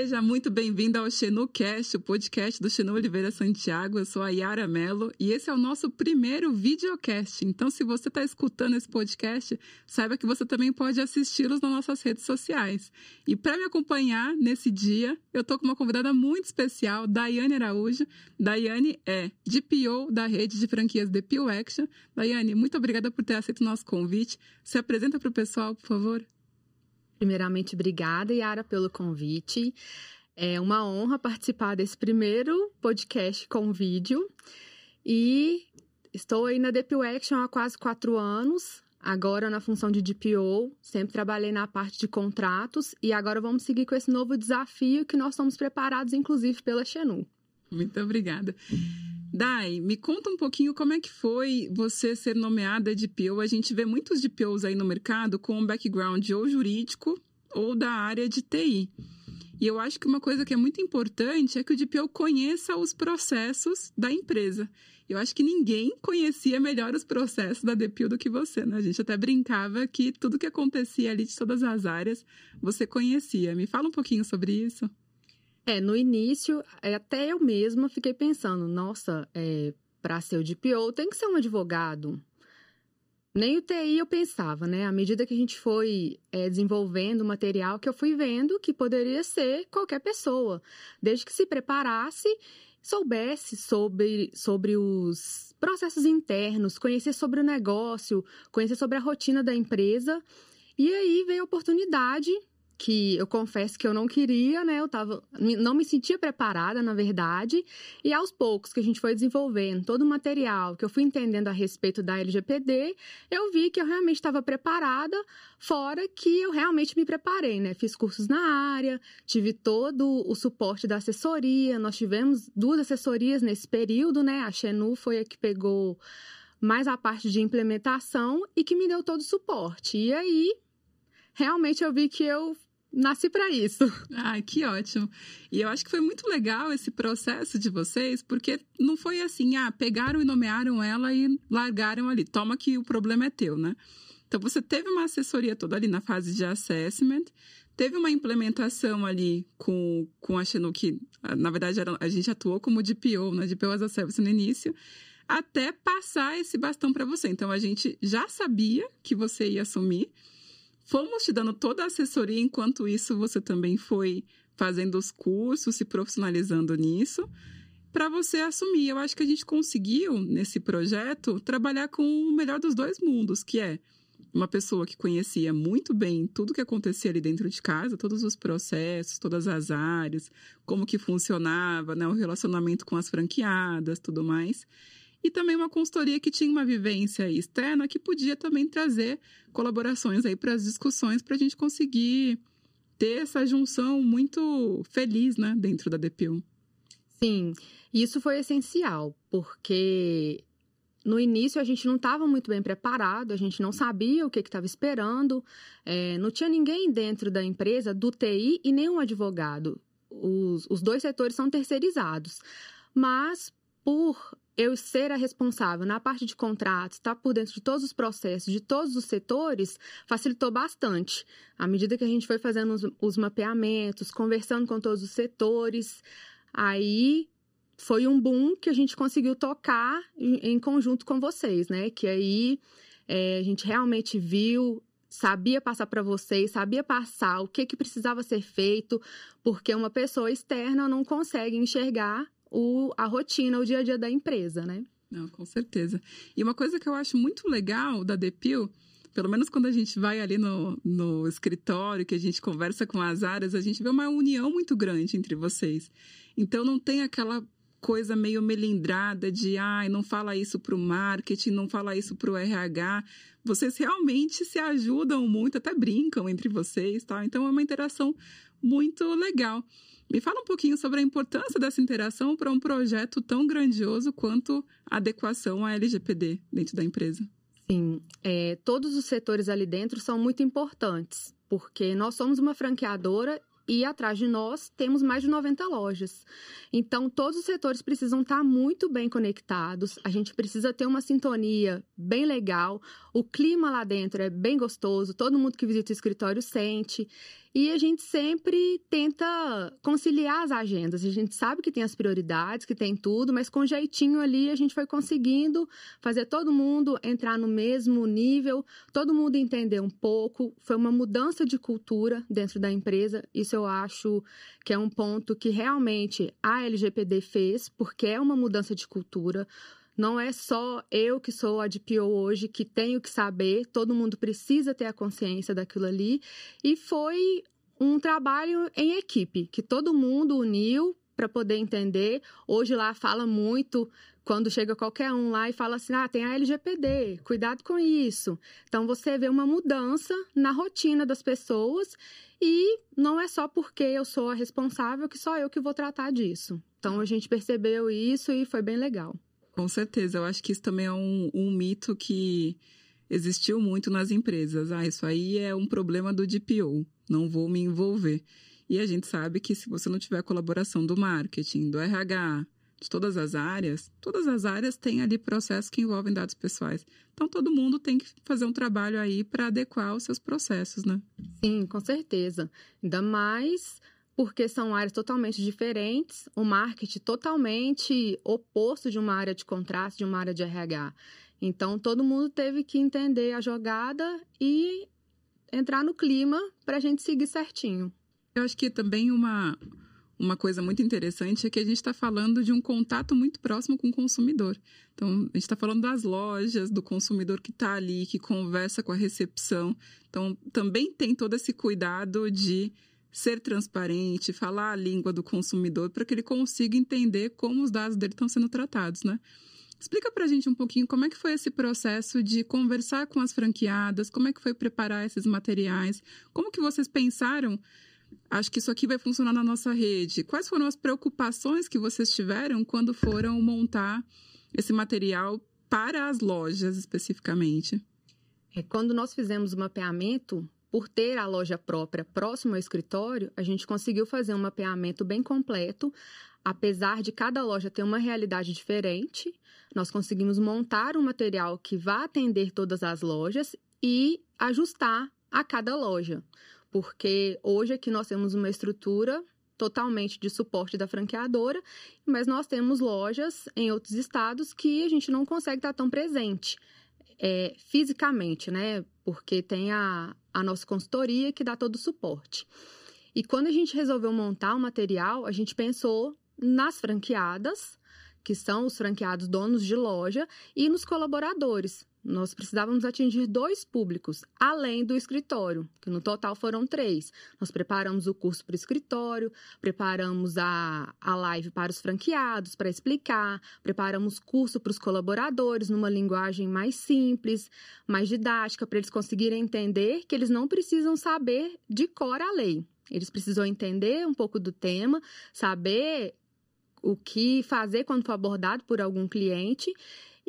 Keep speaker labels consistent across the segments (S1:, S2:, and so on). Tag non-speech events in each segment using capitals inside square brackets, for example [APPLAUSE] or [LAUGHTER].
S1: Seja muito bem-vindo ao XenuCast, o podcast do Xenu Oliveira Santiago. Eu sou a Yara Mello e esse é o nosso primeiro videocast. Então, se você está escutando esse podcast, saiba que você também pode assisti-los nas nossas redes sociais. E para me acompanhar nesse dia, eu estou com uma convidada muito especial, Daiane Araújo. Daiane é DPO da rede de franquias Pio Action. Daiane, muito obrigada por ter aceito o nosso convite. Se apresenta para o pessoal, por favor.
S2: Primeiramente, obrigada, Yara, pelo convite. É uma honra participar desse primeiro podcast com vídeo. E estou aí na DPO Action há quase quatro anos, agora na função de DPO. Sempre trabalhei na parte de contratos e agora vamos seguir com esse novo desafio que nós estamos preparados, inclusive, pela Xenu.
S1: Muito obrigada. Dai, me conta um pouquinho como é que foi você ser nomeada DPO. A gente vê muitos DPOs aí no mercado com um background ou jurídico ou da área de TI. E eu acho que uma coisa que é muito importante é que o DPO conheça os processos da empresa. Eu acho que ninguém conhecia melhor os processos da DPO do que você, né? A gente até brincava que tudo que acontecia ali de todas as áreas você conhecia. Me fala um pouquinho sobre isso.
S2: É, no início, é, até eu mesma fiquei pensando, nossa, é, para ser o DPO tem que ser um advogado. Nem o TI eu pensava, né? À medida que a gente foi é, desenvolvendo o material, que eu fui vendo que poderia ser qualquer pessoa, desde que se preparasse, soubesse sobre, sobre os processos internos, conhecer sobre o negócio, conhecer sobre a rotina da empresa. E aí veio a oportunidade que eu confesso que eu não queria, né? Eu tava, não me sentia preparada, na verdade. E aos poucos que a gente foi desenvolvendo todo o material, que eu fui entendendo a respeito da LGPD, eu vi que eu realmente estava preparada, fora que eu realmente me preparei, né? Fiz cursos na área, tive todo o suporte da assessoria. Nós tivemos duas assessorias nesse período, né? A Xenu foi a que pegou mais a parte de implementação e que me deu todo o suporte. E aí, realmente eu vi que eu nasci para isso.
S1: Ai, que ótimo. E eu acho que foi muito legal esse processo de vocês, porque não foi assim, ah, pegaram e nomearam ela e largaram ali. Toma que o problema é teu, né? Então você teve uma assessoria toda ali na fase de assessment, teve uma implementação ali com, com a Xenu, que na verdade era, a gente atuou como DPO, né? DPO as a Service no início, até passar esse bastão para você. Então a gente já sabia que você ia assumir, Fomos te dando toda a assessoria, enquanto isso você também foi fazendo os cursos, se profissionalizando nisso, para você assumir. Eu acho que a gente conseguiu, nesse projeto, trabalhar com o melhor dos dois mundos, que é uma pessoa que conhecia muito bem tudo que acontecia ali dentro de casa, todos os processos, todas as áreas, como que funcionava, né, o relacionamento com as franqueadas, tudo mais e também uma consultoria que tinha uma vivência externa que podia também trazer colaborações aí para as discussões para a gente conseguir ter essa junção muito feliz, né, dentro da DPU.
S2: Sim, isso foi essencial, porque no início a gente não estava muito bem preparado, a gente não sabia o que estava esperando, é, não tinha ninguém dentro da empresa, do TI e nenhum advogado. Os, os dois setores são terceirizados. Mas, por eu ser a responsável na parte de contratos, estar tá por dentro de todos os processos, de todos os setores, facilitou bastante. À medida que a gente foi fazendo os, os mapeamentos, conversando com todos os setores, aí foi um boom que a gente conseguiu tocar em, em conjunto com vocês, né? Que aí é, a gente realmente viu sabia passar para vocês, sabia passar o que, que precisava ser feito, porque uma pessoa externa não consegue enxergar o, a rotina, o dia a dia da empresa, né?
S1: Não, com certeza. E uma coisa que eu acho muito legal da Depil, pelo menos quando a gente vai ali no, no escritório, que a gente conversa com as áreas, a gente vê uma união muito grande entre vocês. Então não tem aquela coisa meio melindrada de, ai, não fala isso para o marketing, não fala isso para o RH. Vocês realmente se ajudam muito, até brincam entre vocês, tá? Então é uma interação muito legal. Me fala um pouquinho sobre a importância dessa interação para um projeto tão grandioso quanto a adequação à LGPD dentro da empresa.
S2: Sim, é, todos os setores ali dentro são muito importantes, porque nós somos uma franqueadora e atrás de nós temos mais de 90 lojas. Então, todos os setores precisam estar muito bem conectados, a gente precisa ter uma sintonia bem legal, o clima lá dentro é bem gostoso, todo mundo que visita o escritório sente. E a gente sempre tenta conciliar as agendas. A gente sabe que tem as prioridades, que tem tudo, mas com jeitinho ali a gente foi conseguindo fazer todo mundo entrar no mesmo nível, todo mundo entender um pouco. Foi uma mudança de cultura dentro da empresa. Isso eu acho que é um ponto que realmente a LGPD fez, porque é uma mudança de cultura. Não é só eu que sou a DPO hoje que tenho que saber, todo mundo precisa ter a consciência daquilo ali. E foi um trabalho em equipe, que todo mundo uniu para poder entender. Hoje lá fala muito quando chega qualquer um lá e fala assim: ah, tem a LGPD, cuidado com isso. Então você vê uma mudança na rotina das pessoas e não é só porque eu sou a responsável que só eu que vou tratar disso. Então a gente percebeu isso e foi bem legal.
S1: Com certeza, eu acho que isso também é um, um mito que existiu muito nas empresas. Ah, isso aí é um problema do DPO, não vou me envolver. E a gente sabe que se você não tiver colaboração do marketing, do RH, de todas as áreas, todas as áreas têm ali processos que envolvem dados pessoais. Então todo mundo tem que fazer um trabalho aí para adequar os seus processos, né?
S2: Sim, com certeza. Ainda mais porque são áreas totalmente diferentes, o marketing totalmente oposto de uma área de contrato, de uma área de RH. Então, todo mundo teve que entender a jogada e entrar no clima para a gente seguir certinho.
S1: Eu acho que também uma, uma coisa muito interessante é que a gente está falando de um contato muito próximo com o consumidor. Então, a gente está falando das lojas, do consumidor que está ali, que conversa com a recepção. Então, também tem todo esse cuidado de ser transparente, falar a língua do consumidor para que ele consiga entender como os dados dele estão sendo tratados, né? Explica para a gente um pouquinho como é que foi esse processo de conversar com as franqueadas, como é que foi preparar esses materiais, como que vocês pensaram, acho que isso aqui vai funcionar na nossa rede, quais foram as preocupações que vocês tiveram quando foram montar esse material para as lojas especificamente?
S2: É, quando nós fizemos o mapeamento, por ter a loja própria próximo ao escritório, a gente conseguiu fazer um mapeamento bem completo. Apesar de cada loja ter uma realidade diferente, nós conseguimos montar um material que vá atender todas as lojas e ajustar a cada loja. Porque hoje aqui nós temos uma estrutura totalmente de suporte da franqueadora, mas nós temos lojas em outros estados que a gente não consegue estar tão presente é, fisicamente, né? Porque tem a, a nossa consultoria que dá todo o suporte. E quando a gente resolveu montar o material, a gente pensou nas franqueadas, que são os franqueados donos de loja, e nos colaboradores, nós precisávamos atingir dois públicos, além do escritório, que no total foram três. Nós preparamos o curso para o escritório, preparamos a, a live para os franqueados, para explicar, preparamos curso para os colaboradores numa linguagem mais simples, mais didática, para eles conseguirem entender que eles não precisam saber de cor a lei. Eles precisam entender um pouco do tema, saber o que fazer quando for abordado por algum cliente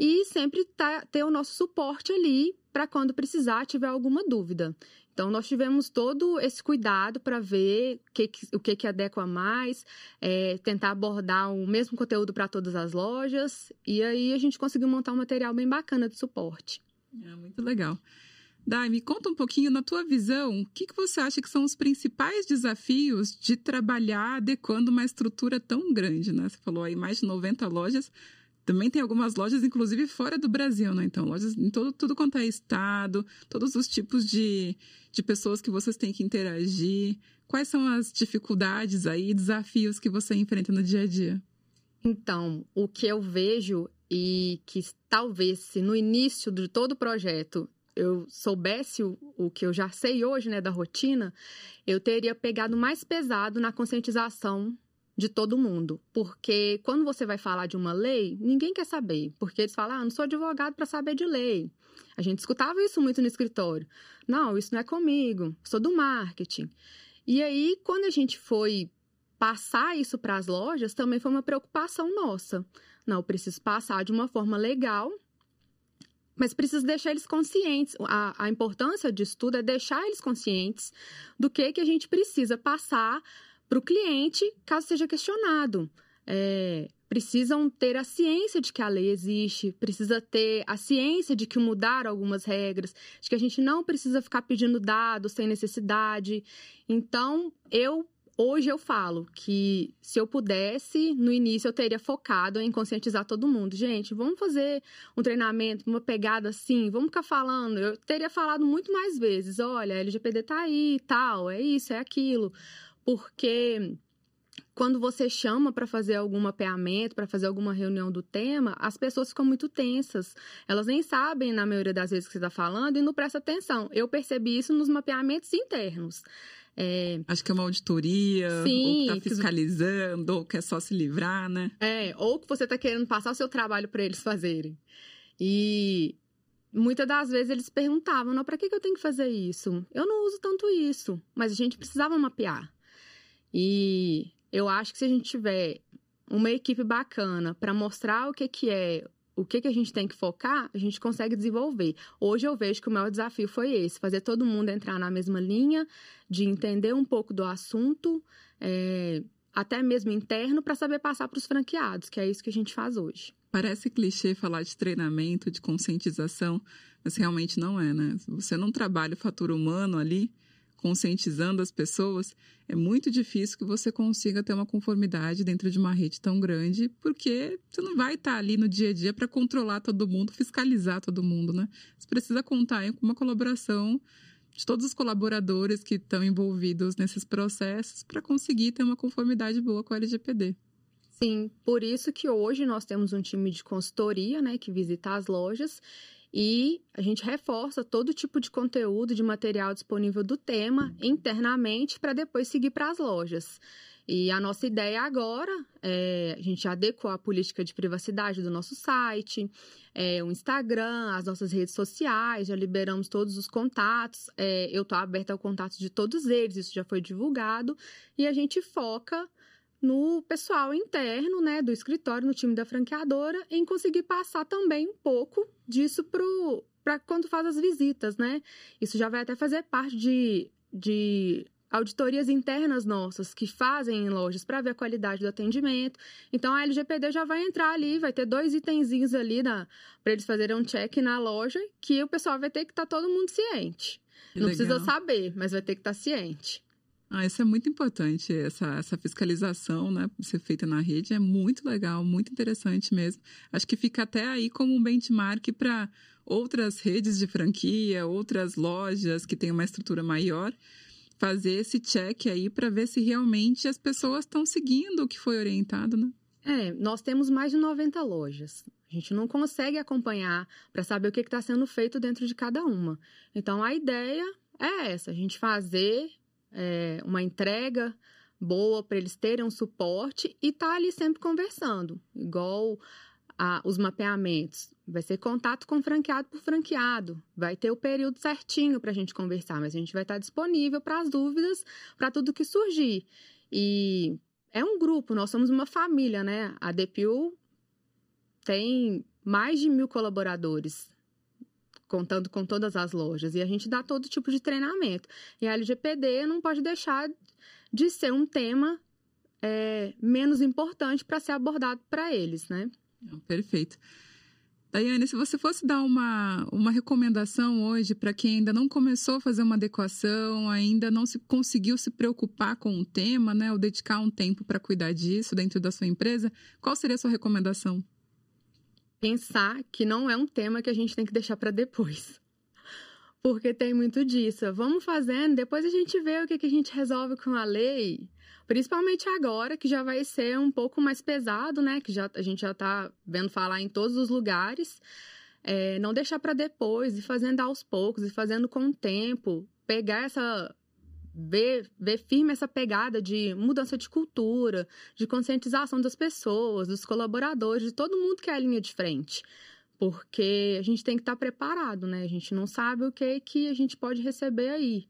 S2: e sempre tá, ter o nosso suporte ali para quando precisar, tiver alguma dúvida. Então, nós tivemos todo esse cuidado para ver que, o que, que adequa mais, é, tentar abordar o mesmo conteúdo para todas as lojas, e aí a gente conseguiu montar um material bem bacana de suporte.
S1: É muito legal. Dai, me conta um pouquinho, na tua visão, o que, que você acha que são os principais desafios de trabalhar adequando uma estrutura tão grande, né? Você falou aí mais de 90 lojas, também tem algumas lojas, inclusive fora do Brasil, né? Então, lojas em todo, tudo quanto é estado, todos os tipos de, de pessoas que vocês têm que interagir. Quais são as dificuldades aí, desafios que você enfrenta no dia a dia?
S2: Então, o que eu vejo e que talvez se no início de todo o projeto eu soubesse o, o que eu já sei hoje, né, da rotina, eu teria pegado mais pesado na conscientização de todo mundo. Porque quando você vai falar de uma lei, ninguém quer saber. Porque eles falam, ah, não sou advogado para saber de lei. A gente escutava isso muito no escritório. Não, isso não é comigo, sou do marketing. E aí, quando a gente foi passar isso para as lojas, também foi uma preocupação nossa. Não, eu preciso passar de uma forma legal, mas preciso deixar eles conscientes. A, a importância disso tudo é deixar eles conscientes do que, que a gente precisa passar para o cliente, caso seja questionado. É, precisam ter a ciência de que a lei existe, precisa ter a ciência de que mudar algumas regras, de que a gente não precisa ficar pedindo dados sem necessidade. Então, eu hoje eu falo que se eu pudesse, no início eu teria focado em conscientizar todo mundo. Gente, vamos fazer um treinamento, uma pegada assim, vamos ficar falando. Eu teria falado muito mais vezes, olha, a LGPD tá aí, tal, é isso, é aquilo. Porque quando você chama para fazer algum mapeamento, para fazer alguma reunião do tema, as pessoas ficam muito tensas. Elas nem sabem, na maioria das vezes, que você está falando e não presta atenção. Eu percebi isso nos mapeamentos internos.
S1: É... Acho que é uma auditoria, Sim, ou que tá fiscalizando, ou quer só se livrar, né?
S2: É, ou que você está querendo passar o seu trabalho para eles fazerem. E muitas das vezes eles perguntavam, não, para que, que eu tenho que fazer isso? Eu não uso tanto isso, mas a gente precisava mapear. E eu acho que se a gente tiver uma equipe bacana para mostrar o que, que é, o que, que a gente tem que focar, a gente consegue desenvolver. Hoje eu vejo que o maior desafio foi esse: fazer todo mundo entrar na mesma linha, de entender um pouco do assunto, é, até mesmo interno, para saber passar para os franqueados, que é isso que a gente faz hoje.
S1: Parece clichê falar de treinamento, de conscientização, mas realmente não é, né? Você não trabalha o fator humano ali, conscientizando as pessoas, é muito difícil que você consiga ter uma conformidade dentro de uma rede tão grande, porque você não vai estar ali no dia a dia para controlar todo mundo, fiscalizar todo mundo, né? Você precisa contar com uma colaboração de todos os colaboradores que estão envolvidos nesses processos para conseguir ter uma conformidade boa com a LGPD.
S2: Sim, por isso que hoje nós temos um time de consultoria, né, que visita as lojas e a gente reforça todo tipo de conteúdo, de material disponível do tema internamente para depois seguir para as lojas. E a nossa ideia agora é a gente adequou a política de privacidade do nosso site, é, o Instagram, as nossas redes sociais, já liberamos todos os contatos. É, eu estou aberta ao contato de todos eles, isso já foi divulgado, e a gente foca no pessoal interno, né, do escritório, no time da franqueadora, em conseguir passar também um pouco disso para quando faz as visitas, né? Isso já vai até fazer parte de, de auditorias internas nossas que fazem em lojas para ver a qualidade do atendimento. Então a LGPD já vai entrar ali, vai ter dois itenzinhos ali para eles fazerem um check na loja que o pessoal vai ter que estar tá todo mundo ciente. Não precisa saber, mas vai ter que estar tá ciente.
S1: Ah, isso é muito importante, essa, essa fiscalização, né, ser feita na rede é muito legal, muito interessante mesmo. Acho que fica até aí como um benchmark para outras redes de franquia, outras lojas que têm uma estrutura maior, fazer esse check aí para ver se realmente as pessoas estão seguindo o que foi orientado, né?
S2: É, nós temos mais de 90 lojas. A gente não consegue acompanhar para saber o que está sendo feito dentro de cada uma. Então, a ideia é essa: a gente fazer é, uma entrega boa para eles terem um suporte e tá ali sempre conversando, igual a, os mapeamentos. Vai ser contato com franqueado por franqueado, vai ter o período certinho para a gente conversar, mas a gente vai estar tá disponível para as dúvidas, para tudo que surgir. E é um grupo, nós somos uma família, né? A DPU tem mais de mil colaboradores contando com todas as lojas. E a gente dá todo tipo de treinamento. E a LGPD não pode deixar de ser um tema é, menos importante para ser abordado para eles, né?
S1: Perfeito. Daiane, se você fosse dar uma, uma recomendação hoje para quem ainda não começou a fazer uma adequação, ainda não se conseguiu se preocupar com o tema, né, ou dedicar um tempo para cuidar disso dentro da sua empresa, qual seria a sua recomendação?
S2: Pensar que não é um tema que a gente tem que deixar para depois. [LAUGHS] Porque tem muito disso. Vamos fazendo, depois a gente vê o que, a gente resolve com a lei. Principalmente agora, que já vai ser um pouco mais pesado, né? Que já, a gente já está vendo falar em todos os lugares. É, não deixar para depois, e fazendo aos poucos, e fazendo com o tempo. Pegar essa ver, ver firme essa pegada de mudança de cultura, de conscientização das pessoas, dos colaboradores, de todo mundo que é a linha de frente. Porque a gente tem que estar preparado, né? A gente não sabe o que, que a gente pode receber aí.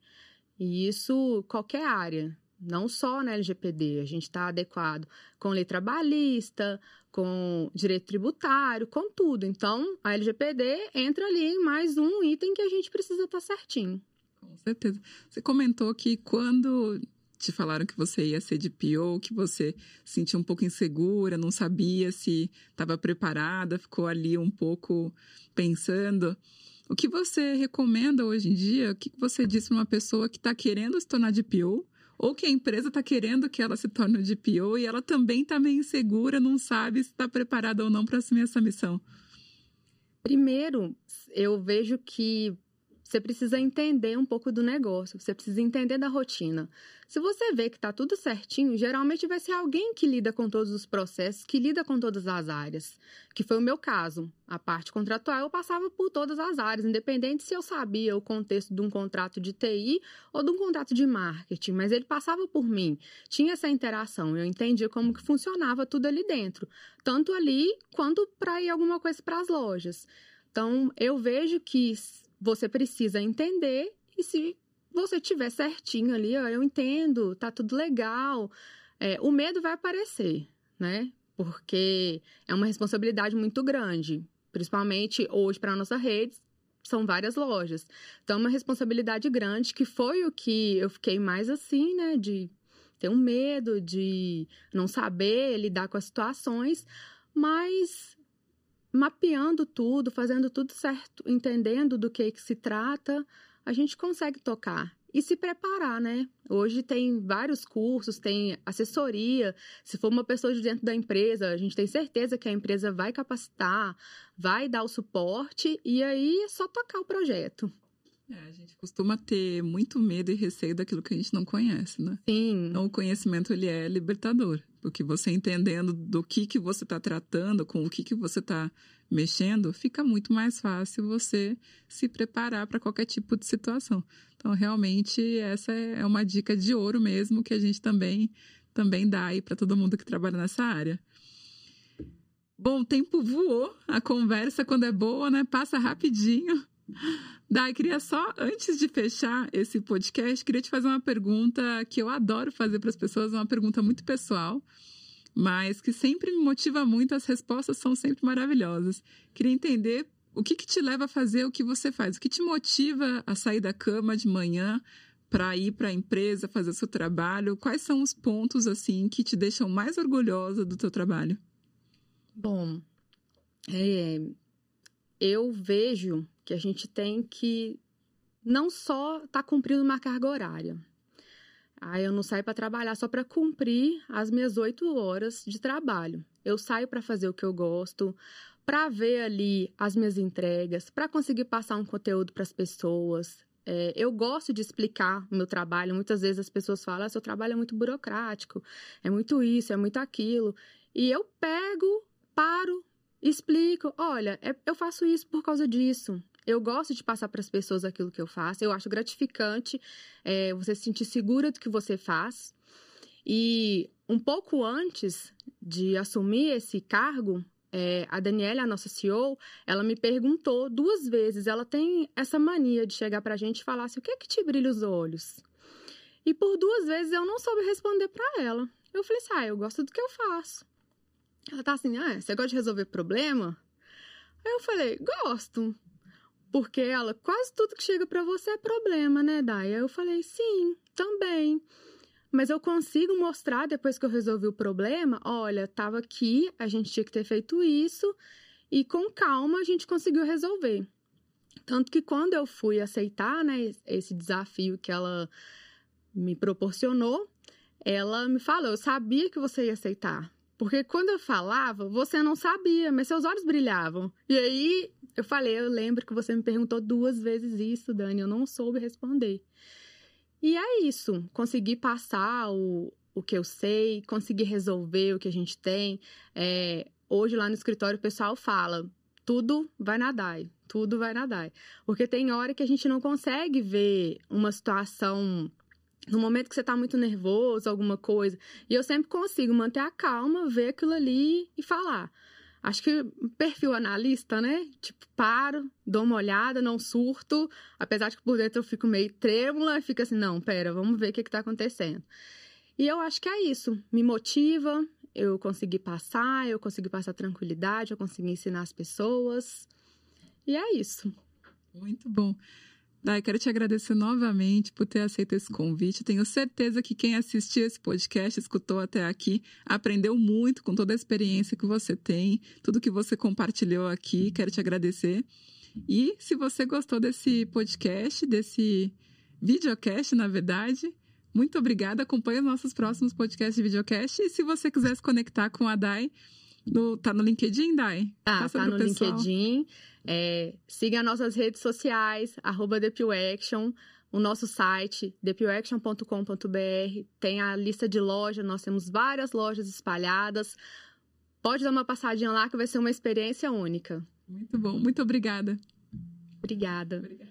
S2: E isso, qualquer área, não só na LGPD, a gente está adequado com lei trabalhista, com direito tributário, com tudo. Então, a LGPD entra ali em mais um item que a gente precisa estar certinho.
S1: Com certeza. Você comentou que quando te falaram que você ia ser de PO, que você se sentia um pouco insegura, não sabia se estava preparada, ficou ali um pouco pensando. O que você recomenda hoje em dia? O que você diz para uma pessoa que está querendo se tornar de PO? Ou que a empresa está querendo que ela se torne de PO e ela também está meio insegura, não sabe se está preparada ou não para assumir essa missão?
S2: Primeiro, eu vejo que você precisa entender um pouco do negócio, você precisa entender da rotina. Se você vê que está tudo certinho, geralmente vai ser alguém que lida com todos os processos, que lida com todas as áreas, que foi o meu caso. A parte contratual eu passava por todas as áreas, independente se eu sabia o contexto de um contrato de TI ou de um contrato de marketing, mas ele passava por mim. Tinha essa interação, eu entendia como que funcionava tudo ali dentro, tanto ali quanto para ir alguma coisa para as lojas. Então, eu vejo que você precisa entender e se você tiver certinho ali, ó, eu entendo, tá tudo legal, é, o medo vai aparecer, né? Porque é uma responsabilidade muito grande, principalmente hoje para nossa rede, são várias lojas. Então, é uma responsabilidade grande, que foi o que eu fiquei mais assim, né? De ter um medo, de não saber lidar com as situações, mas mapeando tudo, fazendo tudo certo, entendendo do que, que se trata, a gente consegue tocar e se preparar, né? Hoje tem vários cursos, tem assessoria. Se for uma pessoa de dentro da empresa, a gente tem certeza que a empresa vai capacitar, vai dar o suporte e aí é só tocar o projeto.
S1: É, a gente costuma ter muito medo e receio daquilo que a gente não conhece, né?
S2: Sim.
S1: Então, o conhecimento, ele é libertador. Porque você entendendo do que, que você está tratando, com o que, que você está mexendo, fica muito mais fácil você se preparar para qualquer tipo de situação. Então, realmente, essa é uma dica de ouro mesmo que a gente também, também dá aí para todo mundo que trabalha nessa área. Bom, o tempo voou, a conversa, quando é boa, né, passa rapidinho. Dai, queria só, antes de fechar esse podcast, queria te fazer uma pergunta que eu adoro fazer para as pessoas, uma pergunta muito pessoal, mas que sempre me motiva muito, as respostas são sempre maravilhosas. Queria entender o que, que te leva a fazer o que você faz, o que te motiva a sair da cama de manhã para ir para a empresa, fazer o seu trabalho, quais são os pontos, assim, que te deixam mais orgulhosa do teu trabalho?
S2: Bom, é, eu vejo que a gente tem que não só estar tá cumprindo uma carga horária. Aí eu não saio para trabalhar só para cumprir as minhas oito horas de trabalho. Eu saio para fazer o que eu gosto, para ver ali as minhas entregas, para conseguir passar um conteúdo para as pessoas. É, eu gosto de explicar o meu trabalho. Muitas vezes as pessoas falam: ah, seu trabalho é muito burocrático, é muito isso, é muito aquilo. E eu pego, paro, explico: olha, é, eu faço isso por causa disso. Eu gosto de passar para as pessoas aquilo que eu faço. Eu acho gratificante é, você se sentir segura do que você faz. E um pouco antes de assumir esse cargo, é, a Daniela, a nossa CEO, ela me perguntou duas vezes. Ela tem essa mania de chegar para a gente e falar assim: o que é que te brilha os olhos? E por duas vezes eu não soube responder para ela. Eu falei assim: ah, eu gosto do que eu faço. Ela tá assim: ah, você gosta de resolver problema? Aí eu falei: gosto. Porque ela, quase tudo que chega para você é problema, né, Dai? Eu falei, sim, também. Mas eu consigo mostrar depois que eu resolvi o problema, olha, tava aqui, a gente tinha que ter feito isso e com calma a gente conseguiu resolver. Tanto que quando eu fui aceitar, né, esse desafio que ela me proporcionou, ela me falou, eu sabia que você ia aceitar. Porque quando eu falava, você não sabia, mas seus olhos brilhavam. E aí eu falei, eu lembro que você me perguntou duas vezes isso, Dani, eu não soube responder. E é isso, consegui passar o, o que eu sei, consegui resolver o que a gente tem. É, hoje lá no escritório o pessoal fala, tudo vai nadar, tudo vai nadar. Porque tem hora que a gente não consegue ver uma situação no momento que você está muito nervoso, alguma coisa. E eu sempre consigo manter a calma, ver aquilo ali e falar. Acho que perfil analista, né? Tipo, paro, dou uma olhada, não surto. Apesar de que por dentro eu fico meio trêmula e fico assim, não, pera, vamos ver o que está acontecendo. E eu acho que é isso. Me motiva, eu consegui passar, eu consegui passar tranquilidade, eu consegui ensinar as pessoas. E é isso.
S1: Muito bom. Dai, quero te agradecer novamente por ter aceito esse convite. Tenho certeza que quem assistiu esse podcast, escutou até aqui, aprendeu muito com toda a experiência que você tem, tudo que você compartilhou aqui. Quero te agradecer. E se você gostou desse podcast, desse videocast, na verdade, muito obrigada. Acompanhe os nossos próximos podcasts de videocast. E se você quiser se conectar com a Dai, no, tá no LinkedIn, Dai?
S2: Tá, tá no pessoal. LinkedIn. É, siga nossas redes sociais, arroba o nosso site, thepewaction.com.br. Tem a lista de lojas, nós temos várias lojas espalhadas. Pode dar uma passadinha lá que vai ser uma experiência única.
S1: Muito bom, muito obrigada.
S2: Obrigada. obrigada.